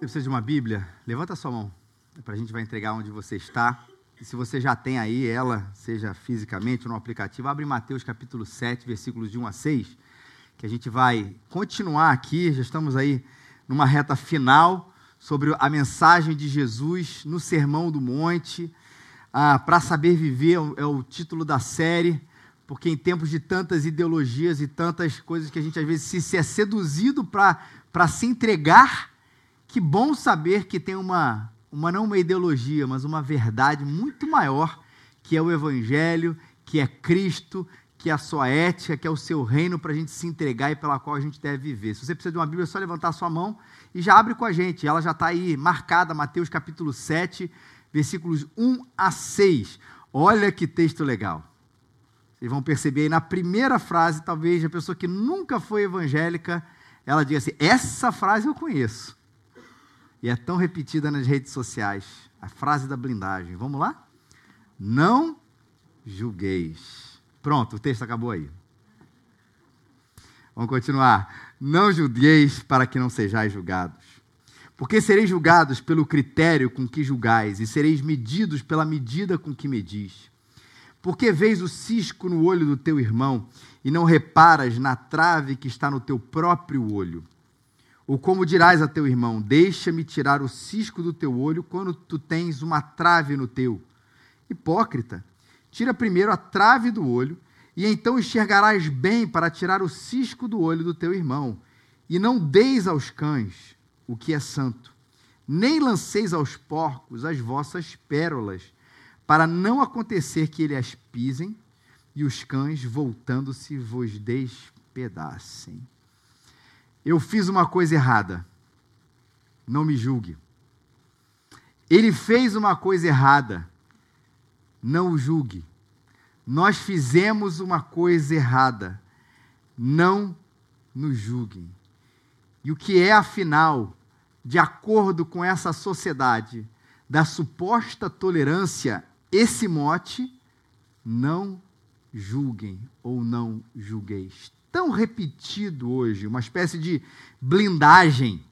Você precisa de uma Bíblia? Levanta a sua mão. Para a gente vai entregar onde você está. E se você já tem aí ela, seja fisicamente ou no aplicativo, abre Mateus capítulo 7, versículos de 1 a 6, que a gente vai continuar aqui. Já estamos aí numa reta final sobre a mensagem de Jesus no Sermão do Monte. Ah, Para saber viver é o título da série, porque em tempos de tantas ideologias e tantas coisas que a gente às vezes se, se é seduzido para se entregar, que bom saber que tem uma, uma não uma ideologia, mas uma verdade muito maior, que é o Evangelho, que é Cristo, que é a sua ética, que é o seu reino para a gente se entregar e pela qual a gente deve viver. Se você precisa de uma Bíblia, é só levantar a sua mão e já abre com a gente. Ela já está aí marcada, Mateus capítulo 7, versículos 1 a 6. Olha que texto legal. Vocês vão perceber aí na primeira frase, talvez a pessoa que nunca foi evangélica, ela diga assim: essa frase eu conheço. E é tão repetida nas redes sociais. A frase da blindagem. Vamos lá? Não julgueis. Pronto, o texto acabou aí. Vamos continuar. Não julgueis para que não sejais julgados. Porque sereis julgados pelo critério com que julgais, e sereis medidos pela medida com que medis. Porque vês o cisco no olho do teu irmão, e não reparas na trave que está no teu próprio olho? Ou como dirás a teu irmão: Deixa-me tirar o cisco do teu olho quando tu tens uma trave no teu? Hipócrita, tira primeiro a trave do olho, e então enxergarás bem para tirar o cisco do olho do teu irmão. E não deis aos cães o que é santo, nem lanceis aos porcos as vossas pérolas, para não acontecer que eles as pisem e os cães, voltando-se, vos despedacem. Eu fiz uma coisa errada. Não me julgue. Ele fez uma coisa errada. Não o julgue. Nós fizemos uma coisa errada. Não nos julguem. E o que é, afinal, de acordo com essa sociedade da suposta tolerância, esse mote, não julguem ou não julgueis tão repetido hoje, uma espécie de blindagem,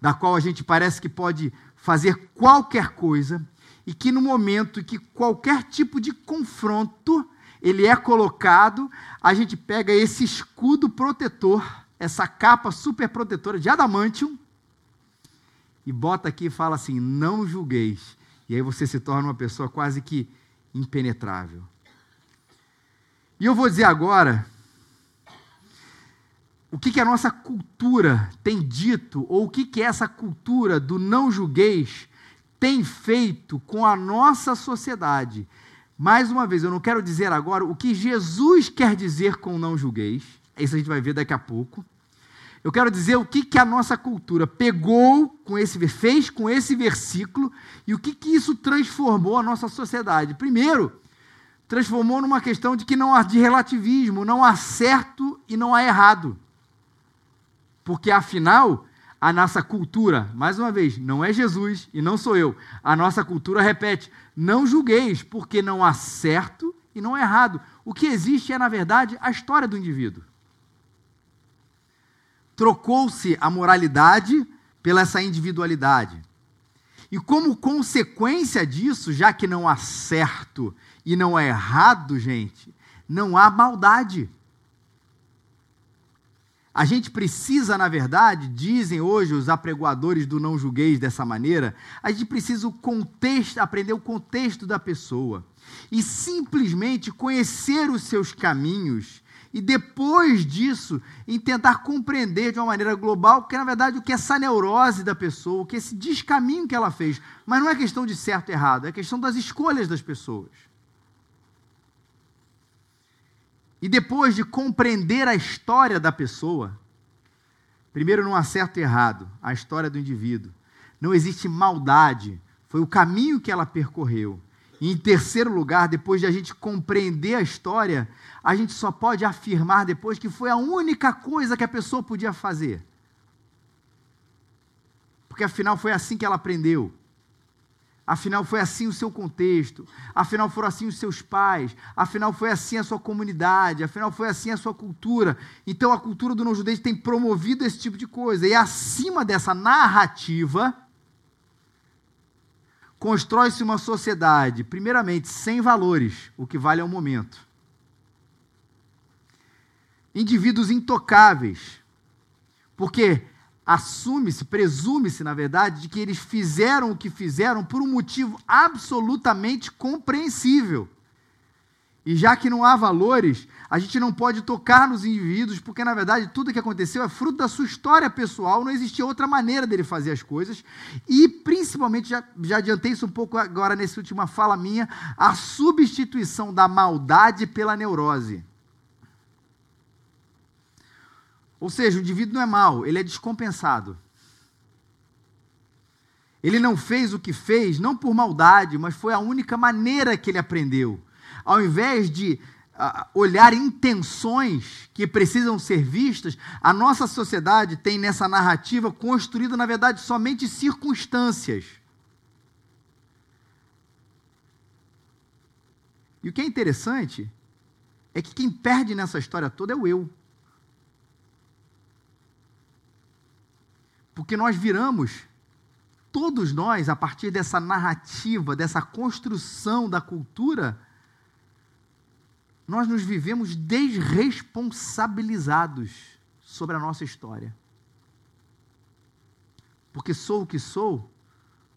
da qual a gente parece que pode fazer qualquer coisa, e que no momento que qualquer tipo de confronto ele é colocado, a gente pega esse escudo protetor, essa capa super protetora de adamantium, e bota aqui e fala assim: não julgueis. E aí você se torna uma pessoa quase que impenetrável. E eu vou dizer agora o que, que a nossa cultura tem dito, ou o que, que essa cultura do não julgueis tem feito com a nossa sociedade. Mais uma vez, eu não quero dizer agora o que Jesus quer dizer com não julgueis, isso a gente vai ver daqui a pouco. Eu quero dizer o que, que a nossa cultura pegou com esse fez com esse versículo e o que, que isso transformou a nossa sociedade. Primeiro, transformou numa questão de que não há de relativismo, não há certo e não há errado. Porque afinal, a nossa cultura, mais uma vez, não é Jesus e não sou eu. A nossa cultura repete: não julgueis, porque não há certo e não há errado. O que existe é, na verdade, a história do indivíduo. Trocou-se a moralidade pela essa individualidade. E como consequência disso, já que não há certo e não há errado, gente, não há maldade. A gente precisa, na verdade, dizem hoje os apregoadores do não julgueis dessa maneira, a gente precisa o contexto, aprender o contexto da pessoa e simplesmente conhecer os seus caminhos e depois disso em tentar compreender de uma maneira global, porque na verdade o que é essa neurose da pessoa, o que é esse descaminho que ela fez, mas não é questão de certo e errado, é questão das escolhas das pessoas. E depois de compreender a história da pessoa, primeiro não há certo e errado, a história do indivíduo. Não existe maldade, foi o caminho que ela percorreu. E em terceiro lugar, depois de a gente compreender a história, a gente só pode afirmar depois que foi a única coisa que a pessoa podia fazer. Porque afinal foi assim que ela aprendeu. Afinal, foi assim o seu contexto. Afinal, foram assim os seus pais. Afinal, foi assim a sua comunidade. Afinal, foi assim a sua cultura. Então, a cultura do não-judeu tem promovido esse tipo de coisa. E acima dessa narrativa, constrói-se uma sociedade, primeiramente, sem valores. O que vale é o momento. Indivíduos intocáveis. Porque assume-se, presume-se, na verdade, de que eles fizeram o que fizeram por um motivo absolutamente compreensível. E já que não há valores, a gente não pode tocar nos indivíduos, porque na verdade tudo que aconteceu é fruto da sua história pessoal, não existia outra maneira dele fazer as coisas. E principalmente, já, já adiantei isso um pouco agora nessa última fala minha, a substituição da maldade pela neurose. Ou seja, o indivíduo não é mau, ele é descompensado. Ele não fez o que fez, não por maldade, mas foi a única maneira que ele aprendeu. Ao invés de uh, olhar intenções que precisam ser vistas, a nossa sociedade tem nessa narrativa construída, na verdade, somente circunstâncias. E o que é interessante é que quem perde nessa história toda é o eu. Porque nós viramos, todos nós, a partir dessa narrativa, dessa construção da cultura, nós nos vivemos desresponsabilizados sobre a nossa história. Porque sou o que sou,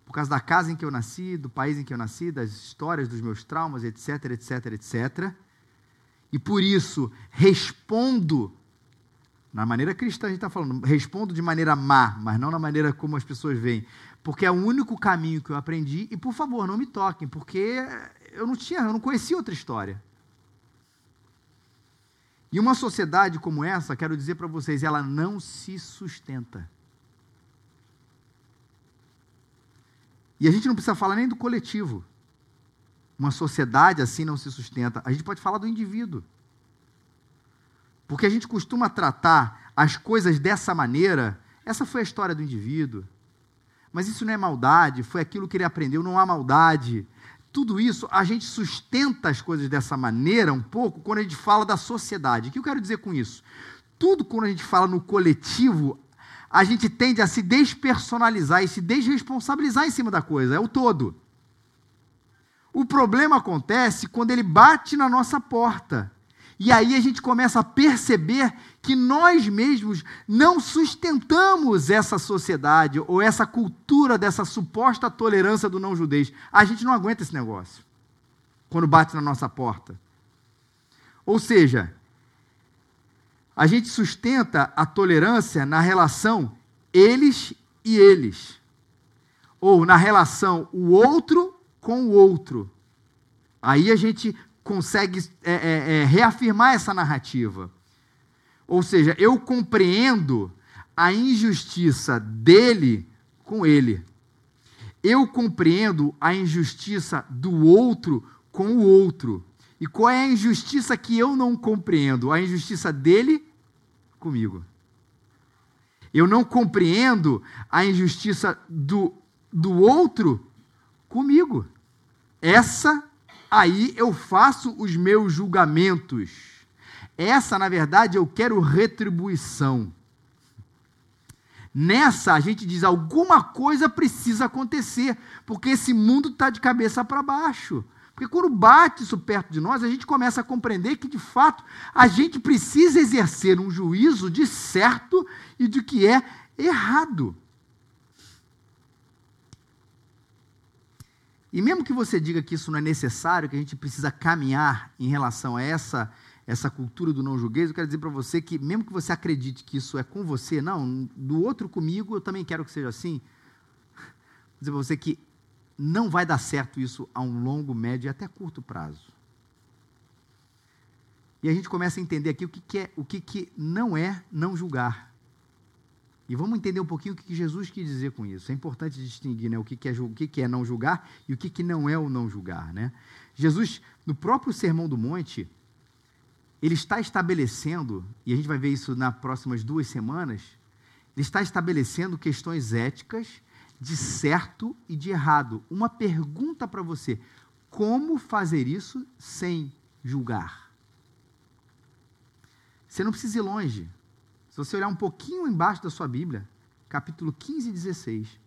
por causa da casa em que eu nasci, do país em que eu nasci, das histórias, dos meus traumas, etc, etc, etc. E por isso respondo na maneira cristã a gente está falando, respondo de maneira má, mas não na maneira como as pessoas veem. Porque é o único caminho que eu aprendi, e por favor, não me toquem, porque eu não tinha, eu não conhecia outra história. E uma sociedade como essa, quero dizer para vocês, ela não se sustenta. E a gente não precisa falar nem do coletivo. Uma sociedade assim não se sustenta. A gente pode falar do indivíduo. Porque a gente costuma tratar as coisas dessa maneira. Essa foi a história do indivíduo. Mas isso não é maldade, foi aquilo que ele aprendeu, não há maldade. Tudo isso, a gente sustenta as coisas dessa maneira um pouco quando a gente fala da sociedade. O que eu quero dizer com isso? Tudo quando a gente fala no coletivo, a gente tende a se despersonalizar e se desresponsabilizar em cima da coisa, é o todo. O problema acontece quando ele bate na nossa porta. E aí a gente começa a perceber que nós mesmos não sustentamos essa sociedade ou essa cultura dessa suposta tolerância do não-judez. A gente não aguenta esse negócio quando bate na nossa porta. Ou seja, a gente sustenta a tolerância na relação eles e eles, ou na relação o outro com o outro. Aí a gente consegue é, é, é, reafirmar essa narrativa. Ou seja, eu compreendo a injustiça dele com ele. Eu compreendo a injustiça do outro com o outro. E qual é a injustiça que eu não compreendo? A injustiça dele comigo. Eu não compreendo a injustiça do, do outro comigo. Essa aí eu faço os meus julgamentos. Essa, na verdade, eu quero retribuição. Nessa, a gente diz: alguma coisa precisa acontecer, porque esse mundo está de cabeça para baixo. Porque quando bate isso perto de nós, a gente começa a compreender que, de fato, a gente precisa exercer um juízo de certo e de que é errado. E mesmo que você diga que isso não é necessário, que a gente precisa caminhar em relação a essa essa cultura do não julgueis, eu quero dizer para você que mesmo que você acredite que isso é com você, não, do outro comigo eu também quero que seja assim. Vou dizer para você que não vai dar certo isso a um longo, médio e até curto prazo. E a gente começa a entender aqui o que, que é, o que, que não é não julgar. E vamos entender um pouquinho o que Jesus quis dizer com isso. É importante distinguir né, o, que, é, o que, é não julgar e o que, que não é o não julgar. Né? Jesus, no próprio Sermão do Monte, ele está estabelecendo, e a gente vai ver isso nas próximas duas semanas, ele está estabelecendo questões éticas de certo e de errado. Uma pergunta para você: como fazer isso sem julgar? Você não precisa ir longe. Se você olhar um pouquinho embaixo da sua Bíblia, capítulo 15 e 16,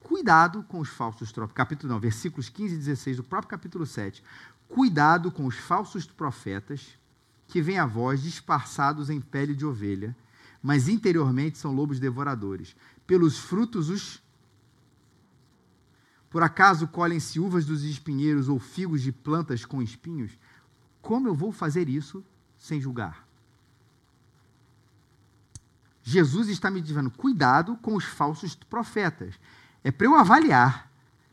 cuidado com os falsos profetas. Capítulo não, versículos 15 e 16 do próprio capítulo 7. Cuidado com os falsos profetas que vêm a vós disfarçados em pele de ovelha, mas interiormente são lobos devoradores. Pelos frutos os por acaso colhem-se uvas dos espinheiros ou figos de plantas com espinhos? Como eu vou fazer isso sem julgar? Jesus está me dizendo: cuidado com os falsos profetas. É para eu avaliar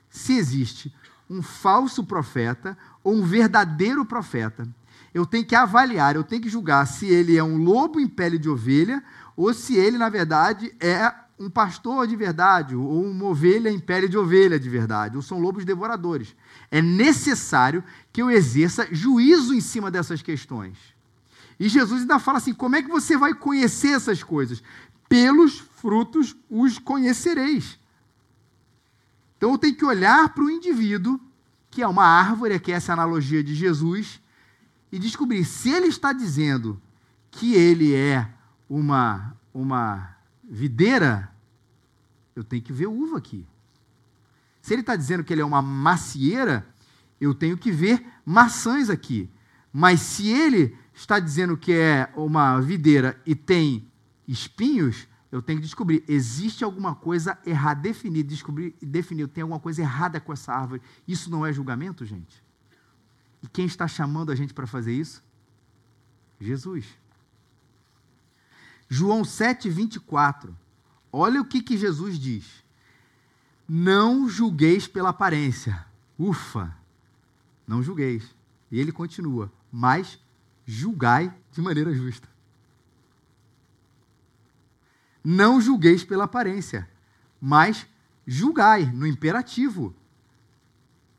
se existe um falso profeta ou um verdadeiro profeta. Eu tenho que avaliar, eu tenho que julgar se ele é um lobo em pele de ovelha ou se ele, na verdade, é um pastor de verdade ou uma ovelha em pele de ovelha de verdade, ou são lobos devoradores. É necessário que eu exerça juízo em cima dessas questões. E Jesus ainda fala assim: como é que você vai conhecer essas coisas? Pelos frutos os conhecereis. Então eu tenho que olhar para o indivíduo, que é uma árvore, que é essa analogia de Jesus, e descobrir se ele está dizendo que ele é uma, uma videira, eu tenho que ver uva aqui. Se ele está dizendo que ele é uma macieira, eu tenho que ver maçãs aqui. Mas se ele está dizendo que é uma videira e tem espinhos, eu tenho que descobrir, existe alguma coisa errada, definir, descobrir e definir, tem alguma coisa errada com essa árvore. Isso não é julgamento, gente? E quem está chamando a gente para fazer isso? Jesus. João 7, 24. Olha o que, que Jesus diz. Não julgueis pela aparência. Ufa! Não julgueis. E ele continua. Mas julgai de maneira justa. Não julgueis pela aparência, mas julgai no imperativo.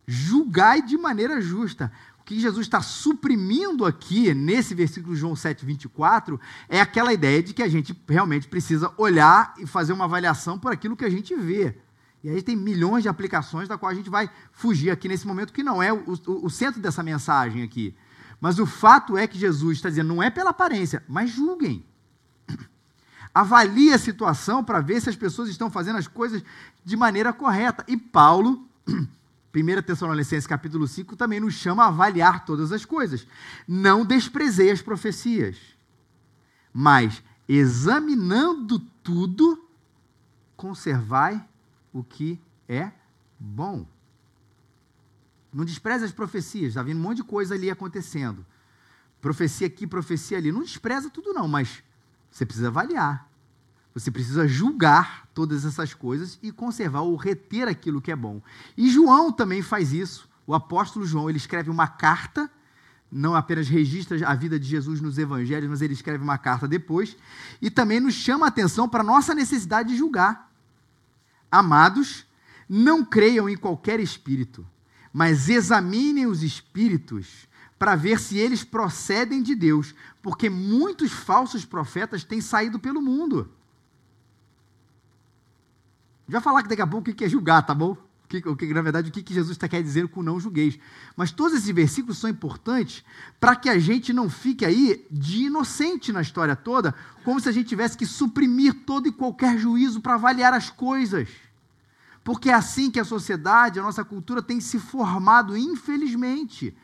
Julgai de maneira justa. O que Jesus está suprimindo aqui, nesse versículo João 7, 24, é aquela ideia de que a gente realmente precisa olhar e fazer uma avaliação por aquilo que a gente vê. E aí tem milhões de aplicações da qual a gente vai fugir aqui nesse momento, que não é o, o, o centro dessa mensagem aqui. Mas o fato é que Jesus está dizendo, não é pela aparência, mas julguem. Avalie a situação para ver se as pessoas estão fazendo as coisas de maneira correta. E Paulo, 1 Tessalonicenses capítulo 5, também nos chama a avaliar todas as coisas. Não desprezei as profecias, mas examinando tudo, conservai o que é bom. Não despreza as profecias, está vindo um monte de coisa ali acontecendo. Profecia aqui, profecia ali. Não despreza tudo, não, mas você precisa avaliar. Você precisa julgar todas essas coisas e conservar ou reter aquilo que é bom. E João também faz isso. O apóstolo João, ele escreve uma carta, não apenas registra a vida de Jesus nos evangelhos, mas ele escreve uma carta depois e também nos chama a atenção para a nossa necessidade de julgar. Amados, não creiam em qualquer espírito, mas examinem os espíritos para ver se eles procedem de Deus, porque muitos falsos profetas têm saído pelo mundo. Já falar que daqui a pouco o que é julgar, tá bom? O que, na verdade, o que Jesus está querendo dizer com não julgueis. Mas todos esses versículos são importantes para que a gente não fique aí de inocente na história toda, como se a gente tivesse que suprimir todo e qualquer juízo para avaliar as coisas. Porque é assim que a sociedade, a nossa cultura tem se formado, infelizmente,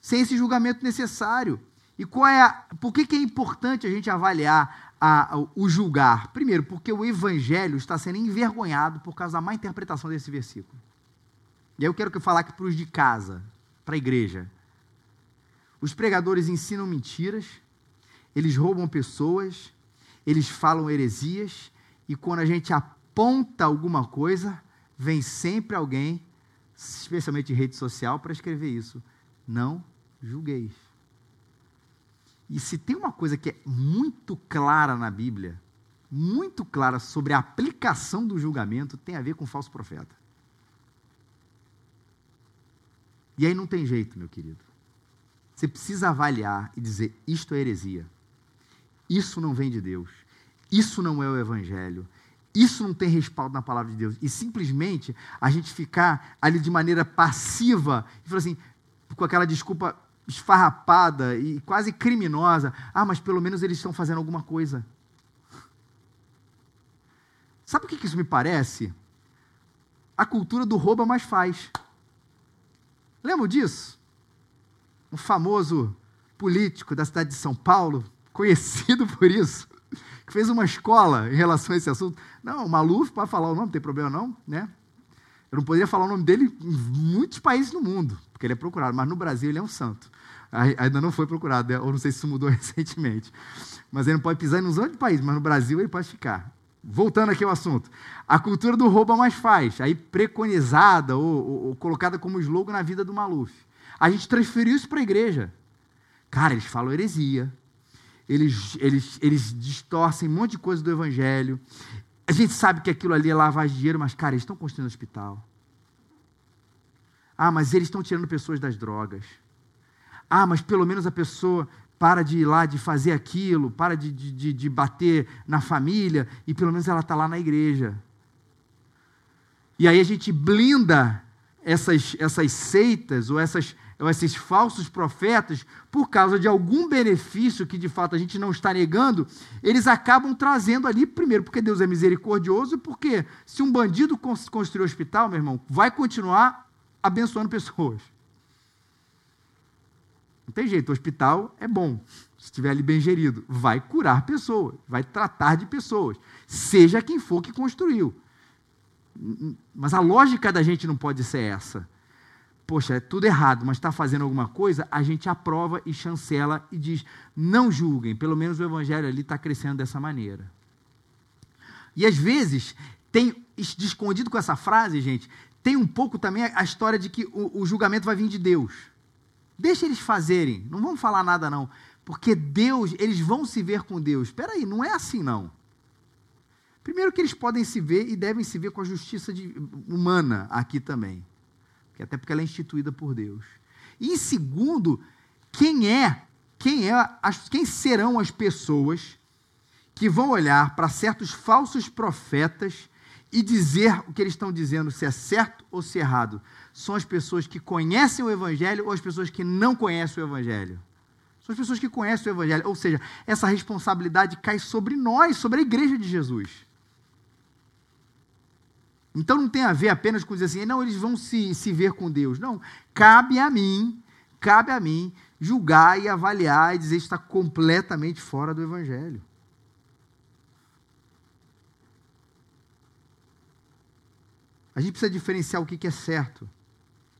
sem esse julgamento necessário. E qual é a, por que, que é importante a gente avaliar a, a, o julgar? Primeiro, porque o evangelho está sendo envergonhado por causa da má interpretação desse versículo. E aí eu quero que eu falar aqui para os de casa, para a igreja. Os pregadores ensinam mentiras, eles roubam pessoas, eles falam heresias, e quando a gente aponta alguma coisa, vem sempre alguém, especialmente em rede social, para escrever isso. Não julgueis. E se tem uma coisa que é muito clara na Bíblia, muito clara sobre a aplicação do julgamento, tem a ver com falso profeta. E aí não tem jeito, meu querido. Você precisa avaliar e dizer: isto é heresia. Isso não vem de Deus. Isso não é o Evangelho Isso não tem respaldo na palavra de Deus. E simplesmente a gente ficar ali de maneira passiva e falar assim, com aquela desculpa esfarrapada e quase criminosa. Ah, mas pelo menos eles estão fazendo alguma coisa. Sabe o que isso me parece? A cultura do rouba mais faz. Lembra disso? Um famoso político da cidade de São Paulo, conhecido por isso, que fez uma escola em relação a esse assunto. Não, o Maluf, pode falar o nome, não tem problema não, né? Eu não poderia falar o nome dele em muitos países no mundo, porque ele é procurado, mas no Brasil ele é um santo. Ainda não foi procurado, né? ou não sei se isso mudou recentemente. Mas ele não pode pisar em uns outros países, mas no Brasil ele pode ficar. Voltando aqui ao assunto. A cultura do rouba mais faz, aí preconizada ou, ou, ou colocada como slogan na vida do Maluf. A gente transferiu isso para a igreja. Cara, eles falam heresia, eles, eles, eles distorcem um monte de coisa do evangelho. A gente sabe que aquilo ali é lavagem de dinheiro, mas, cara, eles estão construindo um hospital. Ah, mas eles estão tirando pessoas das drogas. Ah, mas pelo menos a pessoa para de ir lá, de fazer aquilo, para de, de, de bater na família, e pelo menos ela está lá na igreja. E aí a gente blinda essas, essas seitas ou, essas, esses falsos profetas por causa de algum benefício que de fato a gente não está negando, eles acabam trazendo ali, primeiro, porque Deus é misericordioso, e porque se um bandido construir um hospital, meu irmão, vai continuar abençoando pessoas. Não tem jeito, o hospital é bom, se estiver ali bem gerido. Vai curar pessoas, vai tratar de pessoas, seja quem for que construiu. Mas a lógica da gente não pode ser essa. Poxa, é tudo errado, mas está fazendo alguma coisa, a gente aprova e chancela e diz: não julguem, pelo menos o evangelho ali está crescendo dessa maneira. E às vezes, tem escondido com essa frase, gente, tem um pouco também a história de que o, o julgamento vai vir de Deus. Deixa eles fazerem, não vamos falar nada não, porque Deus, eles vão se ver com Deus. Espera aí, não é assim não. Primeiro que eles podem se ver e devem se ver com a justiça de, humana aqui também, até porque ela é instituída por Deus. E em segundo, quem é, quem é, as, quem serão as pessoas que vão olhar para certos falsos profetas e dizer o que eles estão dizendo, se é certo ou se é errado são as pessoas que conhecem o Evangelho ou as pessoas que não conhecem o Evangelho? São as pessoas que conhecem o Evangelho. Ou seja, essa responsabilidade cai sobre nós, sobre a igreja de Jesus. Então não tem a ver apenas com dizer assim, não, eles vão se, se ver com Deus. Não, cabe a mim, cabe a mim julgar e avaliar e dizer que está completamente fora do Evangelho. A gente precisa diferenciar o que é certo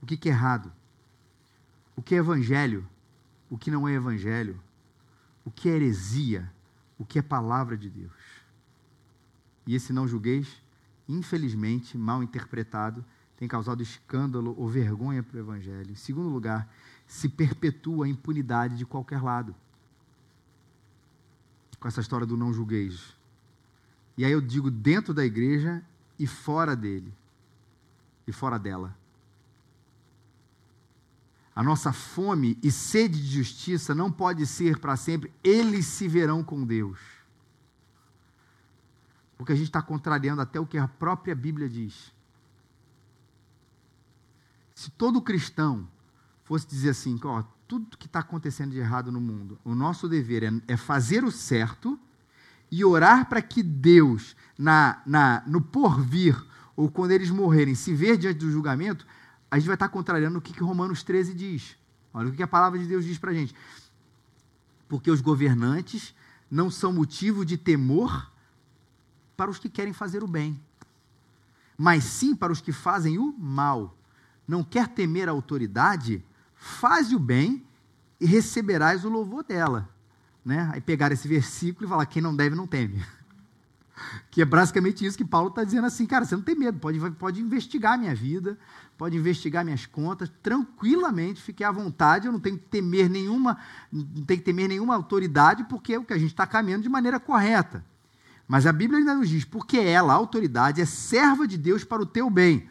o que, é errado, o que é evangelho, o que não é evangelho, o que é heresia, o que é palavra de Deus. E esse não julgueis, infelizmente, mal interpretado, tem causado escândalo ou vergonha para o evangelho. Em segundo lugar, se perpetua a impunidade de qualquer lado. Com essa história do não julgueis. E aí eu digo dentro da igreja e fora dele. E fora dela. A nossa fome e sede de justiça não pode ser para sempre, eles se verão com Deus. Porque a gente está contrariando até o que a própria Bíblia diz. Se todo cristão fosse dizer assim, ó, tudo que está acontecendo de errado no mundo, o nosso dever é, é fazer o certo e orar para que Deus, na, na, no porvir, ou quando eles morrerem, se ver diante do julgamento, a gente vai estar contrariando o que, que Romanos 13 diz. Olha o que a palavra de Deus diz para a gente. Porque os governantes não são motivo de temor para os que querem fazer o bem, mas sim para os que fazem o mal. Não quer temer a autoridade? Faz o bem e receberás o louvor dela. Né? Aí pegar esse versículo e falar: quem não deve, não teme. Que é basicamente isso que Paulo está dizendo assim, cara, você não tem medo, pode, pode investigar minha vida, pode investigar minhas contas, tranquilamente, fique à vontade, eu não tenho que temer nenhuma, não tenho que temer nenhuma autoridade, porque é o que a gente está caminhando de maneira correta. Mas a Bíblia ainda nos diz, porque ela, a autoridade, é serva de Deus para o teu bem.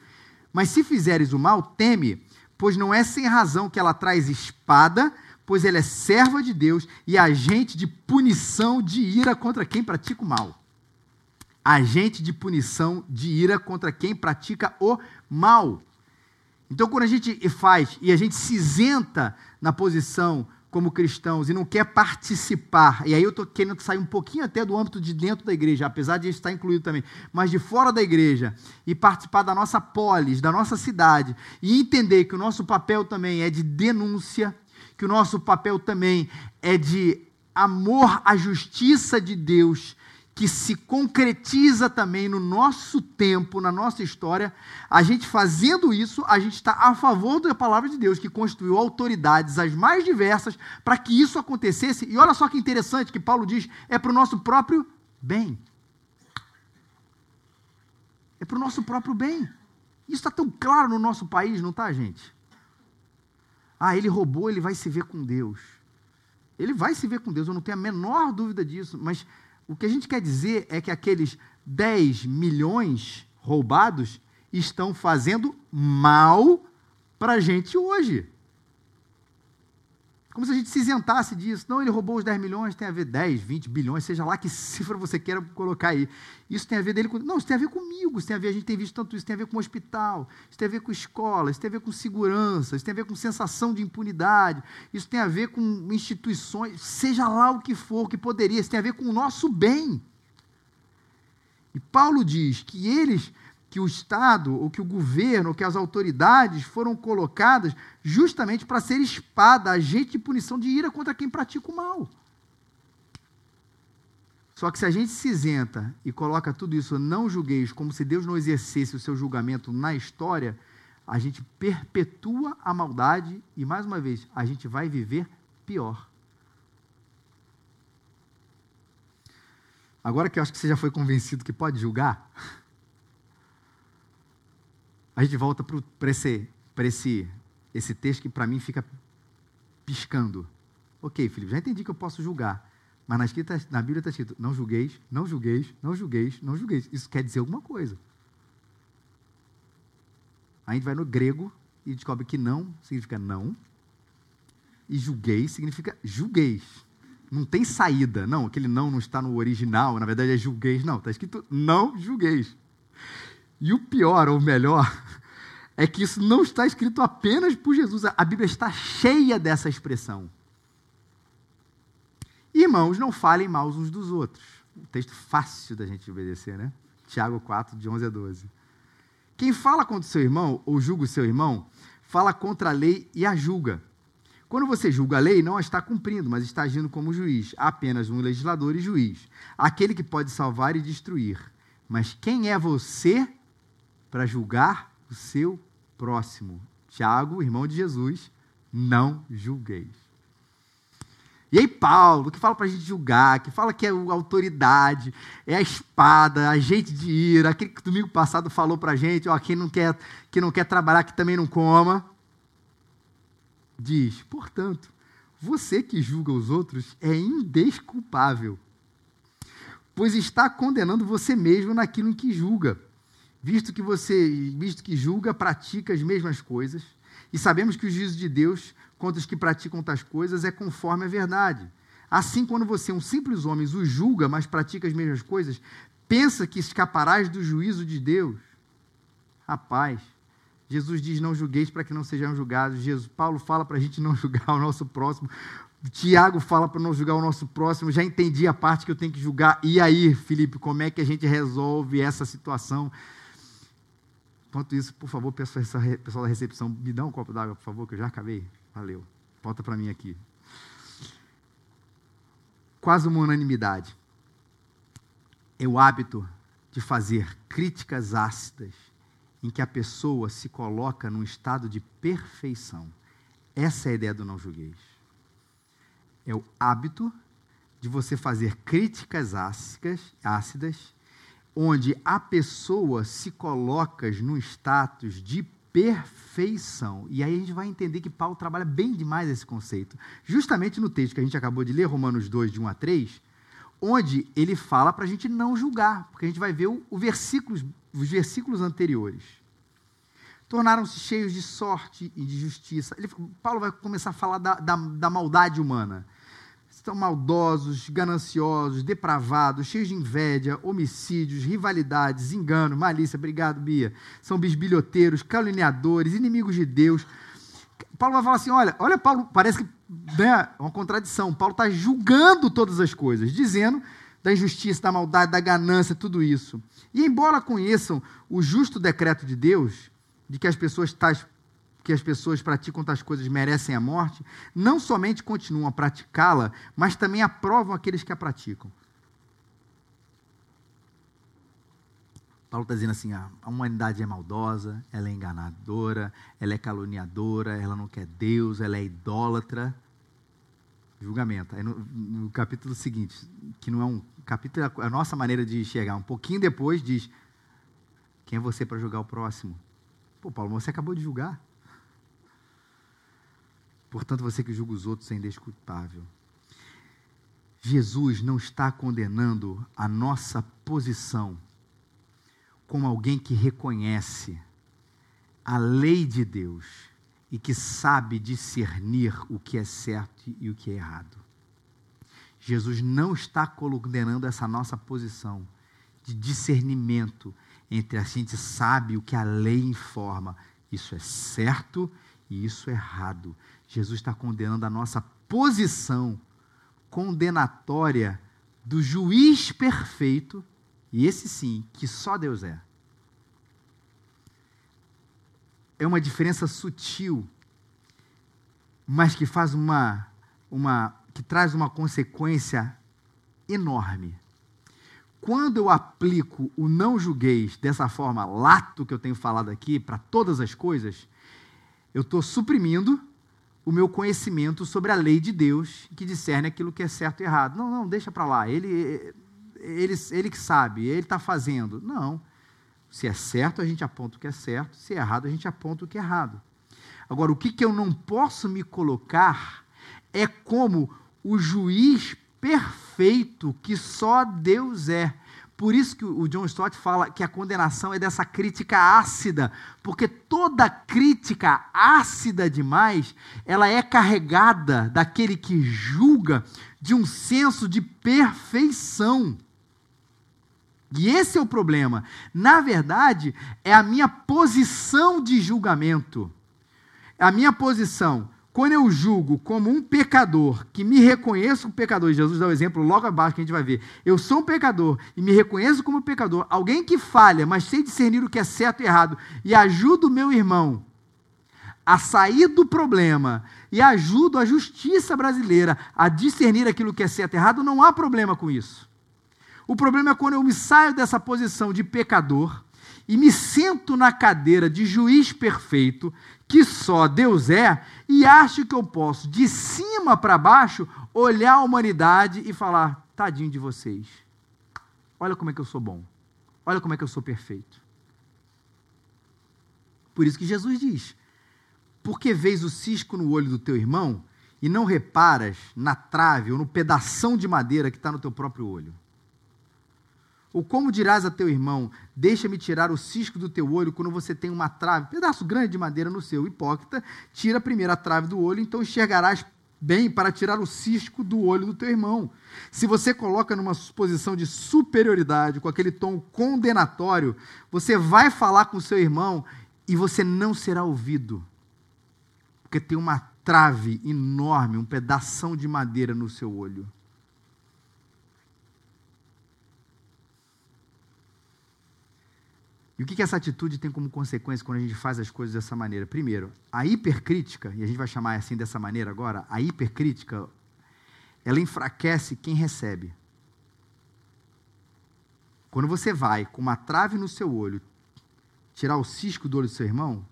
Mas se fizeres o mal, teme, pois não é sem razão que ela traz espada, pois ela é serva de Deus e agente de punição, de ira contra quem pratica o mal. agente de punição, de ira contra quem pratica o mal. Então, quando a gente faz e a gente se isenta na posição como cristãos e não quer participar, e aí eu estou querendo sair um pouquinho até do âmbito de dentro da igreja, apesar de estar incluído também, mas de fora da igreja, e participar da nossa polis, da nossa cidade, e entender que o nosso papel também é de denúncia, que o nosso papel também é de amor à justiça de Deus que se concretiza também no nosso tempo, na nossa história, a gente fazendo isso, a gente está a favor da palavra de Deus, que construiu autoridades as mais diversas para que isso acontecesse. E olha só que interessante que Paulo diz: é para o nosso próprio bem. É para o nosso próprio bem. Isso está tão claro no nosso país, não está, gente? Ah, ele roubou, ele vai se ver com Deus. Ele vai se ver com Deus, eu não tenho a menor dúvida disso, mas o que a gente quer dizer é que aqueles 10 milhões roubados estão fazendo mal para a gente hoje. Como se a gente se isentasse disso. Não, ele roubou os 10 milhões, tem a ver 10, 20 bilhões, seja lá que cifra você queira colocar aí. Isso tem a ver dele com. Não, isso tem a ver comigo, isso tem a ver, a gente tem visto tanto isso, tem a ver com o hospital, isso tem a ver com escola, isso tem a ver com segurança, isso tem a ver com sensação de impunidade, isso tem a ver com instituições, seja lá o que for, que poderia, isso tem a ver com o nosso bem. E Paulo diz que eles que o Estado, ou que o governo, ou que as autoridades foram colocadas justamente para ser espada, agente de punição de ira contra quem pratica o mal. Só que se a gente se isenta e coloca tudo isso, não julgueis, como se Deus não exercesse o seu julgamento na história, a gente perpetua a maldade e, mais uma vez, a gente vai viver pior. Agora que eu acho que você já foi convencido que pode julgar, a gente volta para esse, esse, esse texto que para mim fica piscando. Ok, Felipe, já entendi que eu posso julgar. Mas na, escrita, na Bíblia está escrito: não julgueis, não julgueis, não julgueis, não julgueis. Isso quer dizer alguma coisa. Aí a gente vai no grego e descobre que não significa não. E julgueis significa julgueis. Não tem saída. Não, aquele não não está no original. Na verdade é julgueis. Não, está escrito não julgueis. E o pior, ou melhor, é que isso não está escrito apenas por Jesus. A Bíblia está cheia dessa expressão. Irmãos, não falem mal uns dos outros. Um texto fácil da gente obedecer, né? Tiago 4, de 11 a 12. Quem fala contra o seu irmão, ou julga o seu irmão, fala contra a lei e a julga. Quando você julga a lei, não a está cumprindo, mas está agindo como juiz, apenas um legislador e juiz, aquele que pode salvar e destruir. Mas quem é você para julgar o seu próximo. Tiago, irmão de Jesus, não julgueis. E aí, Paulo, que fala para a gente julgar, que fala que é a autoridade, é a espada, a gente de ira, aquele que domingo passado falou para a gente, ó, quem não, quer, quem não quer trabalhar, que também não coma. Diz, portanto, você que julga os outros é indesculpável, pois está condenando você mesmo naquilo em que julga visto que você, visto que julga, pratica as mesmas coisas, e sabemos que o juízo de Deus contra os que praticam tais coisas é conforme a verdade. Assim, quando você, um simples homem, os julga, mas pratica as mesmas coisas, pensa que escaparás do juízo de Deus. Rapaz, Jesus diz: não julgueis para que não sejam julgados. Jesus, Paulo fala para a gente não julgar o nosso próximo. Tiago fala para não julgar o nosso próximo. Já entendi a parte que eu tenho que julgar. E aí, Felipe, como é que a gente resolve essa situação? Enquanto isso, por favor, pessoal da recepção, me dá um copo d'água, por favor, que eu já acabei. Valeu. Volta para mim aqui. Quase uma unanimidade. É o hábito de fazer críticas ácidas em que a pessoa se coloca num estado de perfeição. Essa é a ideia do não julgueis. É o hábito de você fazer críticas ácidas, ácidas onde a pessoa se coloca no status de perfeição. E aí a gente vai entender que Paulo trabalha bem demais esse conceito. Justamente no texto que a gente acabou de ler, Romanos 2, de 1 a 3, onde ele fala para a gente não julgar, porque a gente vai ver o, o versículos, os versículos anteriores. Tornaram-se cheios de sorte e de justiça. Ele, Paulo vai começar a falar da, da, da maldade humana são maldosos, gananciosos, depravados, cheios de inveja, homicídios, rivalidades, engano, malícia, obrigado, Bia. São bisbilhoteiros, caluniadores, inimigos de Deus. Paulo vai falar assim: olha, olha, Paulo, parece que né, uma contradição. Paulo está julgando todas as coisas, dizendo da injustiça, da maldade, da ganância, tudo isso. E embora conheçam o justo decreto de Deus, de que as pessoas tais que as pessoas praticam tais coisas merecem a morte, não somente continuam a praticá-la, mas também aprovam aqueles que a praticam. Paulo está dizendo assim: ah, a humanidade é maldosa, ela é enganadora, ela é caluniadora, ela não quer Deus, ela é idólatra. Julgamento. Aí no, no capítulo seguinte, que não é um capítulo, é a nossa maneira de enxergar. Um pouquinho depois diz: quem é você para julgar o próximo? Pô, Paulo, você acabou de julgar. Portanto, você que julga os outros é indesculpável. Jesus não está condenando a nossa posição como alguém que reconhece a lei de Deus e que sabe discernir o que é certo e o que é errado. Jesus não está condenando essa nossa posição de discernimento entre a gente sabe o que a lei informa, isso é certo e isso é errado. Jesus está condenando a nossa posição condenatória do juiz perfeito, e esse sim, que só Deus é. É uma diferença sutil, mas que faz uma, uma que traz uma consequência enorme. Quando eu aplico o não julgueis dessa forma lato que eu tenho falado aqui para todas as coisas, eu estou suprimindo o meu conhecimento sobre a lei de Deus que discerne aquilo que é certo e errado. Não, não, deixa para lá. Ele, ele, ele que sabe, ele está fazendo. Não. Se é certo, a gente aponta o que é certo. Se é errado, a gente aponta o que é errado. Agora, o que, que eu não posso me colocar é como o juiz perfeito que só Deus é. Por isso que o John Stott fala que a condenação é dessa crítica ácida, porque toda crítica ácida demais, ela é carregada daquele que julga de um senso de perfeição. E esse é o problema. Na verdade, é a minha posição de julgamento. A minha posição quando eu julgo como um pecador, que me reconheço como pecador, Jesus dá o um exemplo logo abaixo que a gente vai ver. Eu sou um pecador e me reconheço como pecador, alguém que falha, mas sei discernir o que é certo e errado, e ajudo o meu irmão a sair do problema e ajudo a justiça brasileira a discernir aquilo que é certo e errado, não há problema com isso. O problema é quando eu me saio dessa posição de pecador e me sento na cadeira de juiz perfeito, que só Deus é, e acho que eu posso, de cima para baixo, olhar a humanidade e falar: tadinho de vocês. Olha como é que eu sou bom. Olha como é que eu sou perfeito. Por isso que Jesus diz: Por que vês o cisco no olho do teu irmão e não reparas na trave ou no pedação de madeira que está no teu próprio olho? Ou como dirás a teu irmão: Deixa-me tirar o cisco do teu olho quando você tem uma trave, pedaço grande de madeira no seu? Hipócrita, tira primeiro a trave do olho, então enxergarás bem para tirar o cisco do olho do teu irmão. Se você coloca numa posição de superioridade, com aquele tom condenatório, você vai falar com o seu irmão e você não será ouvido. Porque tem uma trave enorme, um pedaço de madeira no seu olho. E o que, que essa atitude tem como consequência quando a gente faz as coisas dessa maneira? Primeiro, a hipercrítica, e a gente vai chamar assim dessa maneira agora, a hipercrítica, ela enfraquece quem recebe. Quando você vai com uma trave no seu olho tirar o cisco do olho do seu irmão,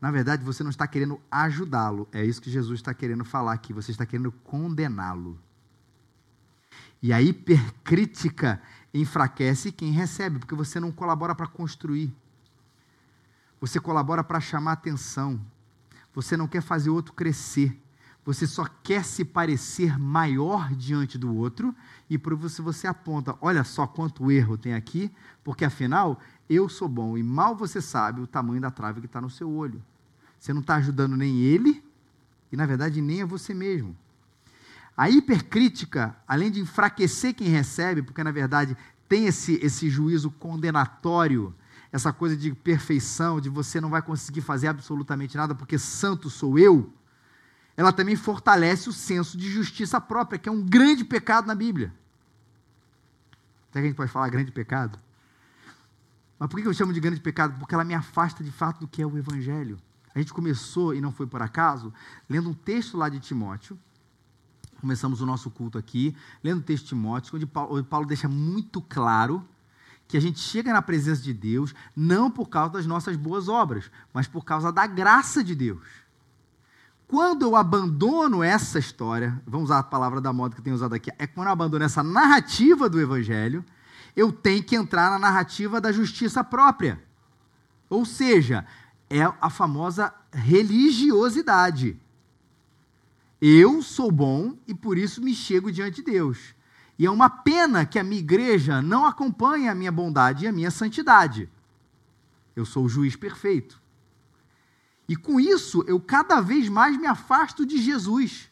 na verdade você não está querendo ajudá-lo. É isso que Jesus está querendo falar aqui. Você está querendo condená-lo. E a hipercrítica enfraquece quem recebe, porque você não colabora para construir. Você colabora para chamar atenção. Você não quer fazer o outro crescer. Você só quer se parecer maior diante do outro e por isso você aponta, olha só quanto erro tem aqui, porque afinal eu sou bom e mal você sabe o tamanho da trave que está no seu olho. Você não está ajudando nem ele e na verdade nem a você mesmo. A hipercrítica, além de enfraquecer quem recebe, porque na verdade tem esse, esse juízo condenatório, essa coisa de perfeição, de você não vai conseguir fazer absolutamente nada porque santo sou eu, ela também fortalece o senso de justiça própria, que é um grande pecado na Bíblia. Será que a gente pode falar grande pecado? Mas por que eu chamo de grande pecado? Porque ela me afasta de fato do que é o Evangelho. A gente começou, e não foi por acaso, lendo um texto lá de Timóteo. Começamos o nosso culto aqui, lendo o texto de Timóteo, onde Paulo, onde Paulo deixa muito claro que a gente chega na presença de Deus não por causa das nossas boas obras, mas por causa da graça de Deus. Quando eu abandono essa história, vamos usar a palavra da moda que tenho usado aqui, é quando eu abandono essa narrativa do Evangelho, eu tenho que entrar na narrativa da justiça própria. Ou seja, é a famosa religiosidade. Eu sou bom e por isso me chego diante de Deus. E é uma pena que a minha igreja não acompanhe a minha bondade e a minha santidade. Eu sou o juiz perfeito. E com isso, eu cada vez mais me afasto de Jesus.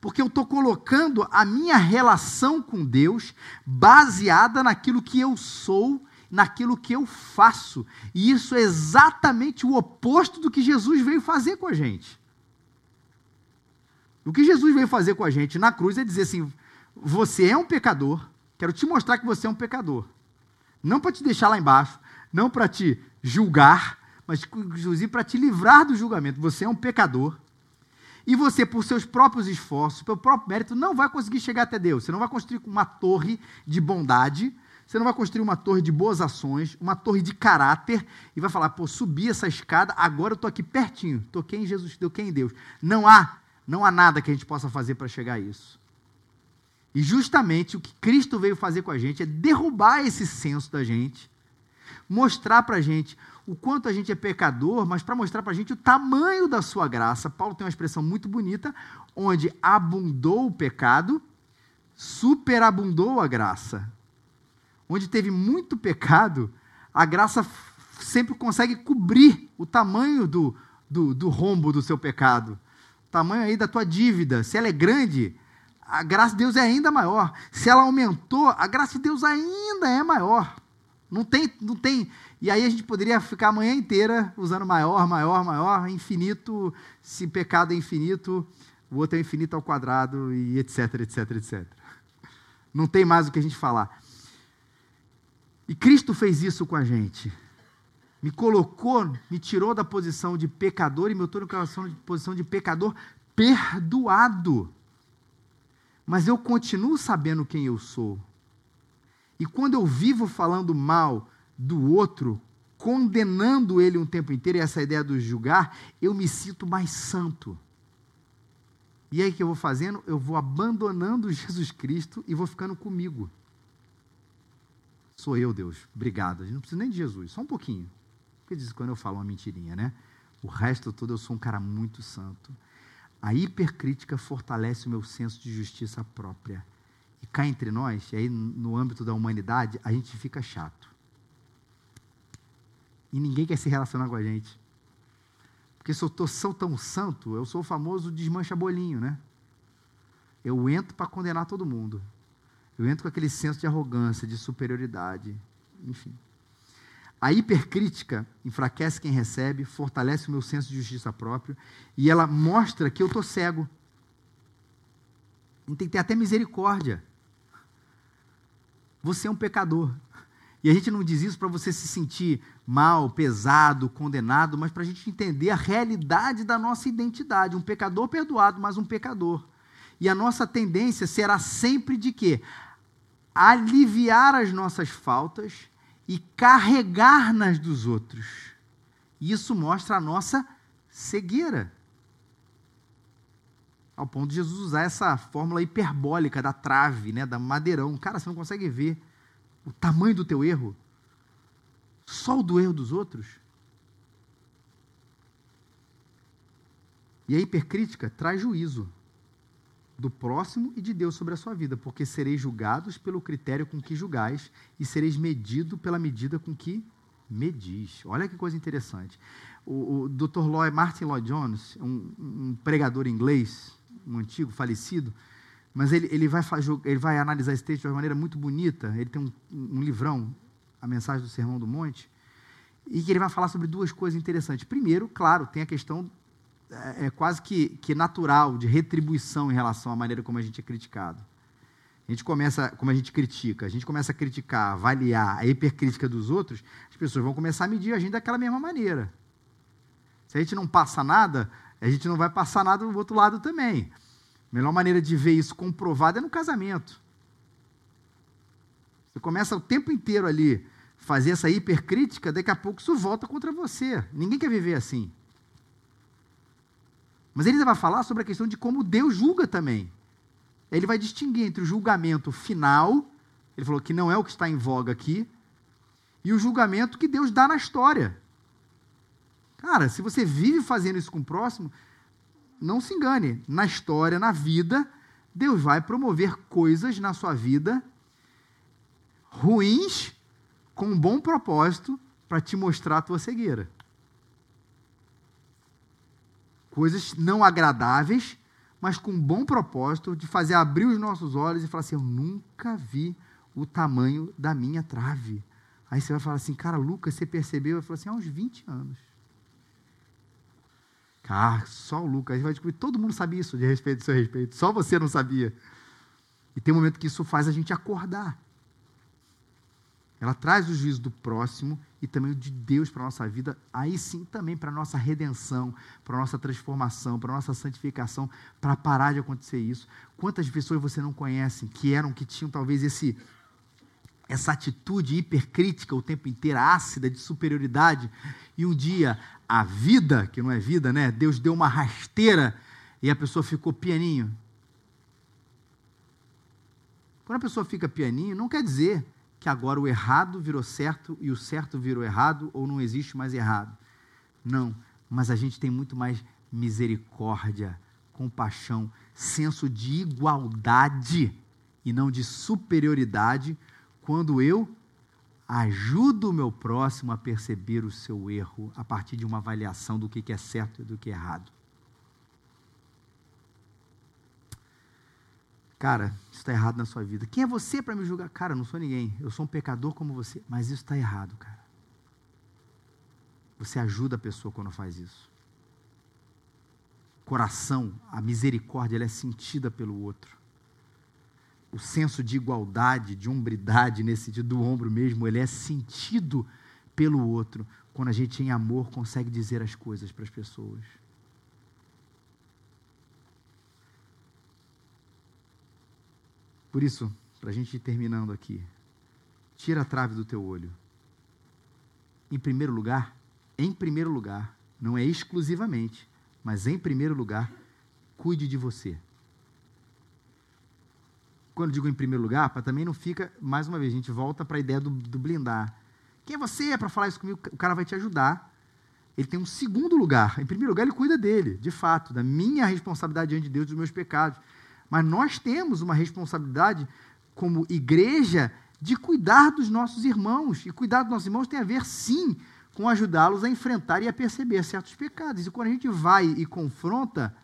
Porque eu estou colocando a minha relação com Deus baseada naquilo que eu sou, naquilo que eu faço. E isso é exatamente o oposto do que Jesus veio fazer com a gente. O que Jesus veio fazer com a gente na cruz é dizer assim: você é um pecador, quero te mostrar que você é um pecador. Não para te deixar lá embaixo, não para te julgar, mas inclusive para te livrar do julgamento. Você é um pecador. E você, por seus próprios esforços, pelo próprio mérito, não vai conseguir chegar até Deus. Você não vai construir uma torre de bondade, você não vai construir uma torre de boas ações, uma torre de caráter, e vai falar, pô, subi essa escada, agora eu estou aqui pertinho, toquei em Jesus, toquei em Deus. Não há, não há nada que a gente possa fazer para chegar a isso. E justamente o que Cristo veio fazer com a gente é derrubar esse senso da gente, mostrar para a gente o quanto a gente é pecador, mas para mostrar para a gente o tamanho da sua graça. Paulo tem uma expressão muito bonita, onde abundou o pecado, superabundou a graça. Onde teve muito pecado, a graça sempre consegue cobrir o tamanho do, do, do rombo do seu pecado. Tamanho aí da tua dívida. Se ela é grande, a graça de Deus é ainda maior. Se ela aumentou, a graça de Deus ainda é maior. Não tem, não tem. E aí a gente poderia ficar a manhã inteira usando maior, maior, maior, infinito. Se pecado é infinito, o outro é infinito ao quadrado e etc, etc, etc. Não tem mais o que a gente falar. E Cristo fez isso com a gente. Me colocou, me tirou da posição de pecador e me botou na posição de pecador perdoado. Mas eu continuo sabendo quem eu sou. E quando eu vivo falando mal do outro, condenando ele um tempo inteiro, e essa ideia do julgar, eu me sinto mais santo. E aí o que eu vou fazendo? Eu vou abandonando Jesus Cristo e vou ficando comigo. Sou eu, Deus. Obrigado. A gente não precisa nem de Jesus, só um pouquinho. Porque diz quando eu falo uma mentirinha, né? O resto todo eu sou um cara muito santo. A hipercrítica fortalece o meu senso de justiça própria e cá entre nós, e aí no âmbito da humanidade, a gente fica chato. E ninguém quer se relacionar com a gente. Porque se eu tô, sou tão santo, eu sou o famoso desmancha-bolinho, né? Eu entro para condenar todo mundo. Eu entro com aquele senso de arrogância, de superioridade, enfim. A hipercrítica enfraquece quem recebe, fortalece o meu senso de justiça próprio e ela mostra que eu estou cego. Gente tem que ter até misericórdia. Você é um pecador. E a gente não diz isso para você se sentir mal, pesado, condenado, mas para a gente entender a realidade da nossa identidade. Um pecador perdoado, mas um pecador. E a nossa tendência será sempre de quê? Aliviar as nossas faltas e carregar nas dos outros. Isso mostra a nossa cegueira. Ao ponto de Jesus usar essa fórmula hiperbólica da trave, né, da madeirão. Cara, você não consegue ver o tamanho do teu erro? Só o do erro dos outros? E a hipercrítica traz juízo do próximo e de Deus sobre a sua vida, porque sereis julgados pelo critério com que julgais e sereis medido pela medida com que medis. Olha que coisa interessante. O, o Dr. Lloyd, Martin Lloyd Jones, um, um pregador inglês, um antigo falecido, Mas ele, ele, vai, ele vai analisar esse texto de uma maneira muito bonita. Ele tem um, um livrão, a mensagem do Sermão do Monte, e que ele vai falar sobre duas coisas interessantes. Primeiro, claro, tem a questão é, é quase que, que natural de retribuição em relação à maneira como a gente é criticado. A gente começa, como a gente critica, a gente começa a criticar, avaliar a hipercrítica dos outros, as pessoas vão começar a medir a gente daquela mesma maneira. Se a gente não passa nada, a gente não vai passar nada do outro lado também. A melhor maneira de ver isso comprovado é no casamento. Você começa o tempo inteiro ali fazer essa hipercrítica, daqui a pouco isso volta contra você. Ninguém quer viver assim. Mas ele vai falar sobre a questão de como Deus julga também. Ele vai distinguir entre o julgamento final, ele falou que não é o que está em voga aqui, e o julgamento que Deus dá na história. Cara, se você vive fazendo isso com o próximo, não se engane. Na história, na vida, Deus vai promover coisas na sua vida ruins com um bom propósito para te mostrar a tua cegueira. Coisas não agradáveis, mas com um bom propósito de fazer abrir os nossos olhos e falar assim: Eu nunca vi o tamanho da minha trave. Aí você vai falar assim, cara, Lucas, você percebeu? Eu falo assim, há uns 20 anos. Ah, só o Lucas. Aí vai descobrir, todo mundo sabia isso de respeito do seu respeito. Só você não sabia. E tem um momento que isso faz a gente acordar. Ela traz o juízo do próximo e também o de Deus para a nossa vida, aí sim também para a nossa redenção, para a nossa transformação, para a nossa santificação, para parar de acontecer isso. Quantas pessoas você não conhece que eram, que tinham talvez esse essa atitude hipercrítica o tempo inteiro, ácida, de superioridade, e um dia a vida, que não é vida, né? Deus deu uma rasteira e a pessoa ficou pianinho. Quando a pessoa fica pianinho, não quer dizer que agora o errado virou certo e o certo virou errado ou não existe mais errado. Não, mas a gente tem muito mais misericórdia, compaixão, senso de igualdade e não de superioridade quando eu ajudo o meu próximo a perceber o seu erro a partir de uma avaliação do que é certo e do que é errado. Cara, isso está errado na sua vida. Quem é você para me julgar? Cara, eu não sou ninguém. Eu sou um pecador como você. Mas isso está errado, cara. Você ajuda a pessoa quando faz isso. Coração, a misericórdia, ela é sentida pelo outro. O senso de igualdade, de hombridade, nesse sentido do ombro mesmo, ele é sentido pelo outro. Quando a gente, em amor, consegue dizer as coisas para as pessoas. Por isso, para a gente ir terminando aqui, tira a trave do teu olho. Em primeiro lugar, em primeiro lugar, não é exclusivamente, mas em primeiro lugar, cuide de você. Quando digo em primeiro lugar, para também não fica, mais uma vez, a gente volta para a ideia do, do blindar. Quem é você para falar isso comigo? O cara vai te ajudar. Ele tem um segundo lugar. Em primeiro lugar, ele cuida dele, de fato, da minha responsabilidade diante de Deus, dos meus pecados. Mas nós temos uma responsabilidade como igreja de cuidar dos nossos irmãos. E cuidar dos nossos irmãos tem a ver, sim, com ajudá-los a enfrentar e a perceber certos pecados. E quando a gente vai e confronta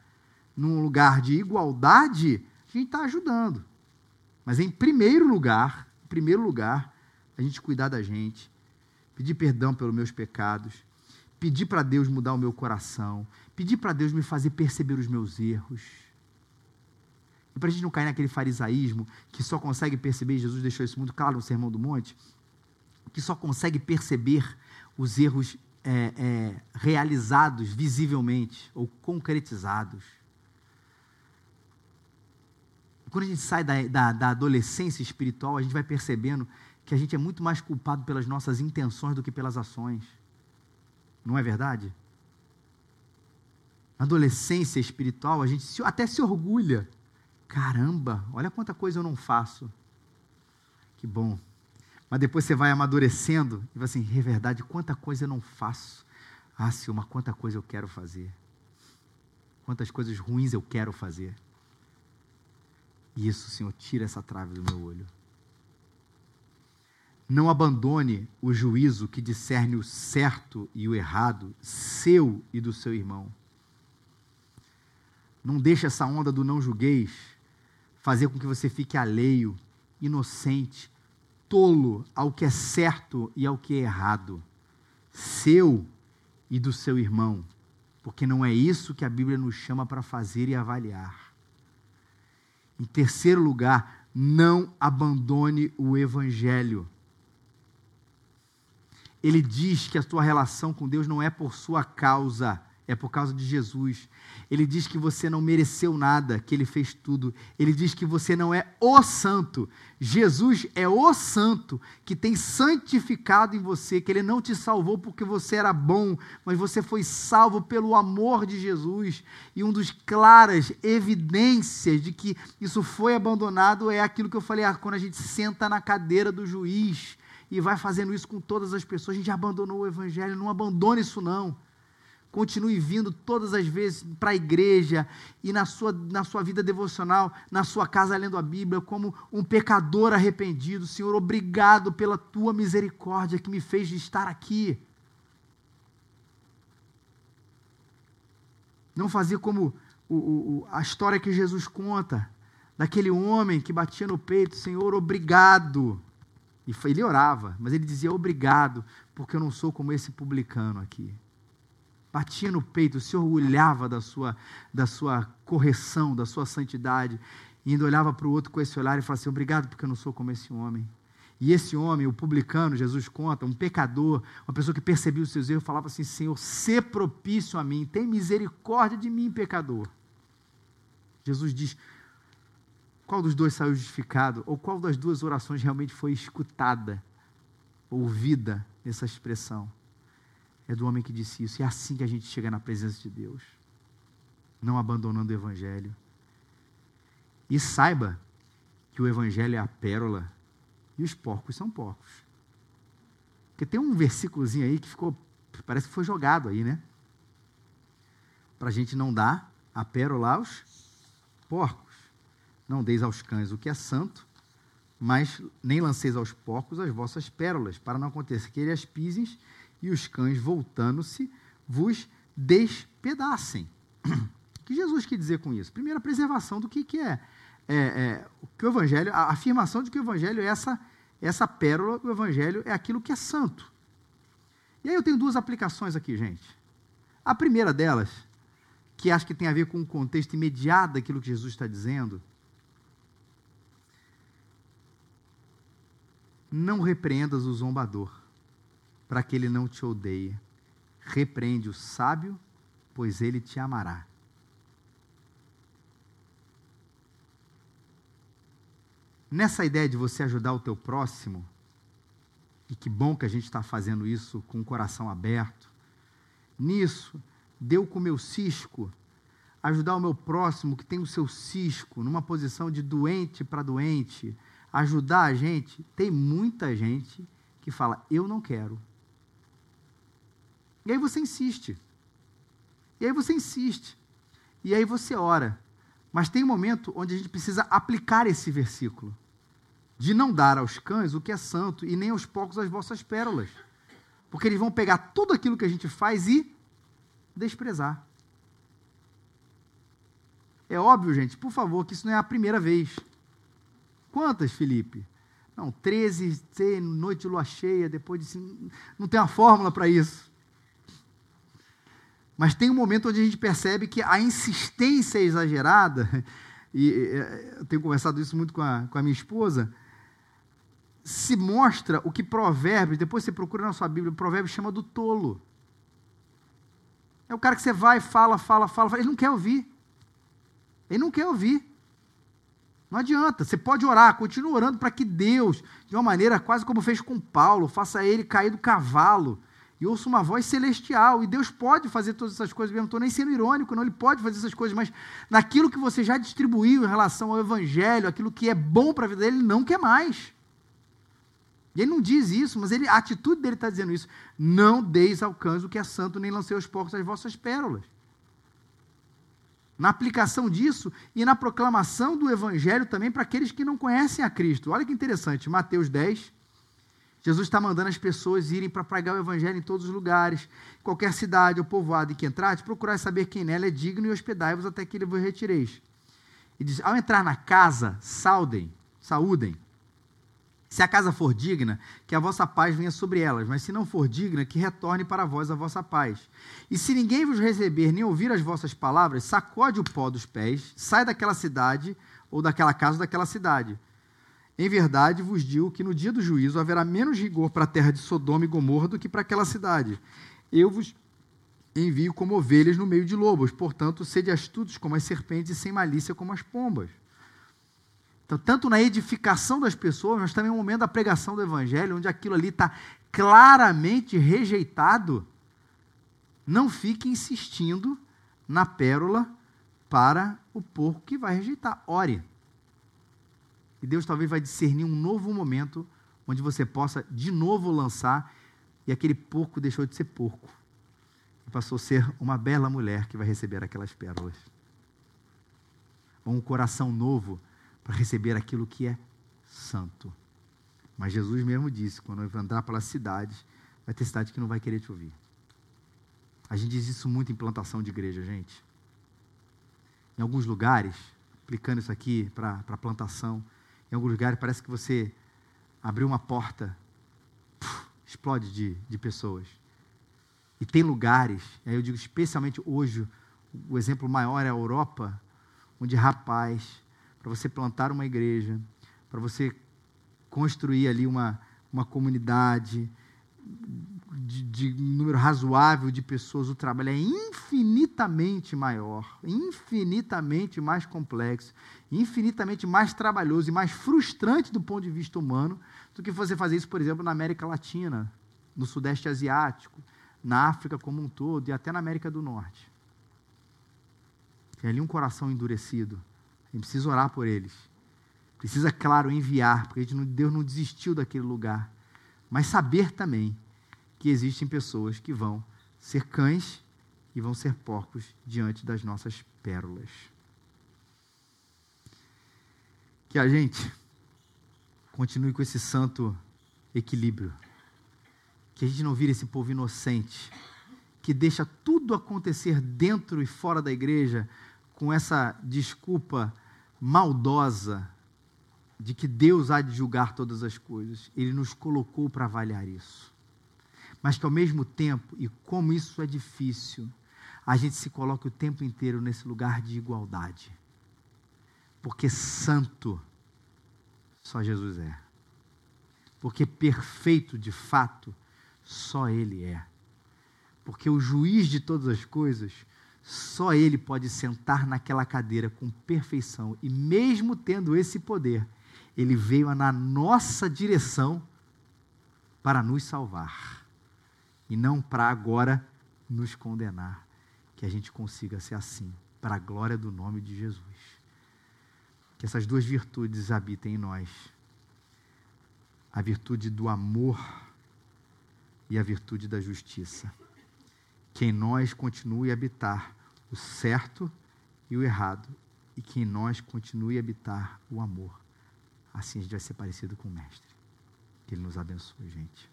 num lugar de igualdade, a gente está ajudando. Mas em primeiro lugar, em primeiro lugar, a gente cuidar da gente, pedir perdão pelos meus pecados, pedir para Deus mudar o meu coração, pedir para Deus me fazer perceber os meus erros e para a gente não cair naquele farisaísmo que só consegue perceber, Jesus deixou isso muito claro no Sermão do Monte, que só consegue perceber os erros é, é, realizados visivelmente ou concretizados. Quando a gente sai da, da, da adolescência espiritual, a gente vai percebendo que a gente é muito mais culpado pelas nossas intenções do que pelas ações. Não é verdade? Na adolescência espiritual, a gente até se orgulha Caramba, olha quanta coisa eu não faço. Que bom. Mas depois você vai amadurecendo e vai assim, é verdade, quanta coisa eu não faço. Ah, Silma, quanta coisa eu quero fazer. Quantas coisas ruins eu quero fazer. E isso, Senhor, tira essa trave do meu olho. Não abandone o juízo que discerne o certo e o errado, seu e do seu irmão. Não deixe essa onda do não julgueis fazer com que você fique alheio, inocente, tolo ao que é certo e ao que é errado, seu e do seu irmão, porque não é isso que a Bíblia nos chama para fazer e avaliar. Em terceiro lugar, não abandone o Evangelho. Ele diz que a tua relação com Deus não é por sua causa, é por causa de Jesus. Ele diz que você não mereceu nada, que ele fez tudo. Ele diz que você não é o santo. Jesus é o santo que tem santificado em você, que ele não te salvou porque você era bom, mas você foi salvo pelo amor de Jesus. E um dos claras evidências de que isso foi abandonado é aquilo que eu falei, ah, quando a gente senta na cadeira do juiz e vai fazendo isso com todas as pessoas, a gente abandonou o evangelho, não abandone isso não continue vindo todas as vezes para a igreja e na sua, na sua vida devocional, na sua casa lendo a Bíblia, como um pecador arrependido. Senhor, obrigado pela tua misericórdia que me fez estar aqui. Não fazer como o, o, a história que Jesus conta, daquele homem que batia no peito, Senhor, obrigado. E ele orava, mas ele dizia obrigado, porque eu não sou como esse publicano aqui batia no peito, se orgulhava da sua, da sua correção, da sua santidade, e ainda olhava para o outro com esse olhar e falava assim: Obrigado, porque eu não sou como esse homem. E esse homem, o publicano, Jesus conta, um pecador, uma pessoa que percebia os seus erros, falava assim: Senhor, se propício a mim, tem misericórdia de mim, pecador. Jesus diz: qual dos dois saiu justificado? Ou qual das duas orações realmente foi escutada, ouvida nessa expressão? É do homem que disse isso. E é assim que a gente chega na presença de Deus, não abandonando o Evangelho. E saiba que o Evangelho é a pérola e os porcos são porcos. Porque tem um versículozinho aí que ficou, parece que foi jogado aí, né? Para a gente não dar a pérola aos porcos. Não deis aos cães o que é santo, mas nem lanceis aos porcos as vossas pérolas, para não acontecer que eles as pisem e os cães, voltando-se, vos despedacem. O que Jesus quer dizer com isso? Primeiro, a preservação do que, que é, é, é que o Evangelho, a afirmação de que o Evangelho é essa, essa pérola, o Evangelho é aquilo que é santo. E aí eu tenho duas aplicações aqui, gente. A primeira delas, que acho que tem a ver com o contexto imediato daquilo que Jesus está dizendo, não repreendas o zombador para que ele não te odeie. Repreende o sábio, pois ele te amará. Nessa ideia de você ajudar o teu próximo, e que bom que a gente está fazendo isso com o coração aberto, nisso, deu com o meu cisco, ajudar o meu próximo que tem o seu cisco, numa posição de doente para doente, ajudar a gente, tem muita gente que fala, eu não quero. E aí você insiste. E aí você insiste. E aí você ora. Mas tem um momento onde a gente precisa aplicar esse versículo. De não dar aos cães o que é santo e nem aos porcos as vossas pérolas. Porque eles vão pegar tudo aquilo que a gente faz e desprezar. É óbvio, gente, por favor, que isso não é a primeira vez. Quantas, Felipe? Não, 13, noite de lua cheia, depois de. Não tem uma fórmula para isso. Mas tem um momento onde a gente percebe que a insistência é exagerada, e eu tenho conversado isso muito com a, com a minha esposa, se mostra o que Provérbios, depois você procura na sua Bíblia, o Provérbios chama do tolo. É o cara que você vai, fala, fala, fala, fala, ele não quer ouvir. Ele não quer ouvir. Não adianta, você pode orar, continua orando para que Deus, de uma maneira quase como fez com Paulo, faça ele cair do cavalo e ouço uma voz celestial. E Deus pode fazer todas essas coisas, não estou nem sendo irônico, não, Ele pode fazer essas coisas, mas naquilo que você já distribuiu em relação ao Evangelho, aquilo que é bom para a vida dele, Ele não quer mais. E ele não diz isso, mas ele, a atitude dele está dizendo isso. Não deis cães o que é santo, nem lancei aos porcos as vossas pérolas. Na aplicação disso e na proclamação do Evangelho também para aqueles que não conhecem a Cristo. Olha que interessante, Mateus 10, Jesus está mandando as pessoas irem para pregar o evangelho em todos os lugares, qualquer cidade ou povoado em que entrares, procurar saber quem nela é digno e hospedai-vos até que ele vos retireis. E diz: ao entrar na casa, saudem, saúdem. Se a casa for digna, que a vossa paz venha sobre elas, mas se não for digna, que retorne para vós a vossa paz. E se ninguém vos receber nem ouvir as vossas palavras, sacode o pó dos pés, sai daquela cidade ou daquela casa ou daquela cidade. Em verdade vos digo que no dia do juízo haverá menos rigor para a terra de Sodoma e Gomorra do que para aquela cidade. Eu vos envio como ovelhas no meio de lobos, portanto, sede astutos como as serpentes e sem malícia como as pombas. Então, tanto na edificação das pessoas, mas também no momento da pregação do Evangelho, onde aquilo ali está claramente rejeitado, não fique insistindo na pérola para o porco que vai rejeitar. Ore. E Deus talvez vai discernir um novo momento onde você possa de novo lançar e aquele porco deixou de ser porco e passou a ser uma bela mulher que vai receber aquelas pérolas. Ou um coração novo para receber aquilo que é santo. Mas Jesus mesmo disse: quando andar pelas cidades, vai ter cidade que não vai querer te ouvir. A gente diz isso muito em plantação de igreja, gente. Em alguns lugares, aplicando isso aqui para plantação, em alguns lugares parece que você abriu uma porta, explode de, de pessoas. E tem lugares, aí eu digo especialmente hoje, o exemplo maior é a Europa, onde, rapaz, para você plantar uma igreja, para você construir ali uma, uma comunidade de, de número razoável de pessoas, o trabalho é infinitamente maior, infinitamente mais complexo, infinitamente mais trabalhoso e mais frustrante do ponto de vista humano do que você fazer isso, por exemplo, na América Latina, no Sudeste Asiático, na África como um todo e até na América do Norte. Tem ali um coração endurecido gente precisa orar por eles. Precisa, claro, enviar, porque Deus não desistiu daquele lugar. Mas saber também que existem pessoas que vão ser cães e vão ser porcos diante das nossas pérolas. Que a gente continue com esse santo equilíbrio. Que a gente não vire esse povo inocente, que deixa tudo acontecer dentro e fora da igreja com essa desculpa maldosa de que Deus há de julgar todas as coisas. Ele nos colocou para avaliar isso. Mas que ao mesmo tempo, e como isso é difícil, a gente se coloque o tempo inteiro nesse lugar de igualdade. Porque santo só Jesus é. Porque perfeito de fato só Ele é. Porque o juiz de todas as coisas só Ele pode sentar naquela cadeira com perfeição. E mesmo tendo esse poder, Ele veio na nossa direção para nos salvar. E não para agora nos condenar. Que a gente consiga ser assim, para a glória do nome de Jesus. Que essas duas virtudes habitem em nós. A virtude do amor e a virtude da justiça que em nós continue a habitar o certo e o errado, e que em nós continue a habitar o amor. Assim a gente vai ser parecido com o Mestre. Que Ele nos abençoe, gente.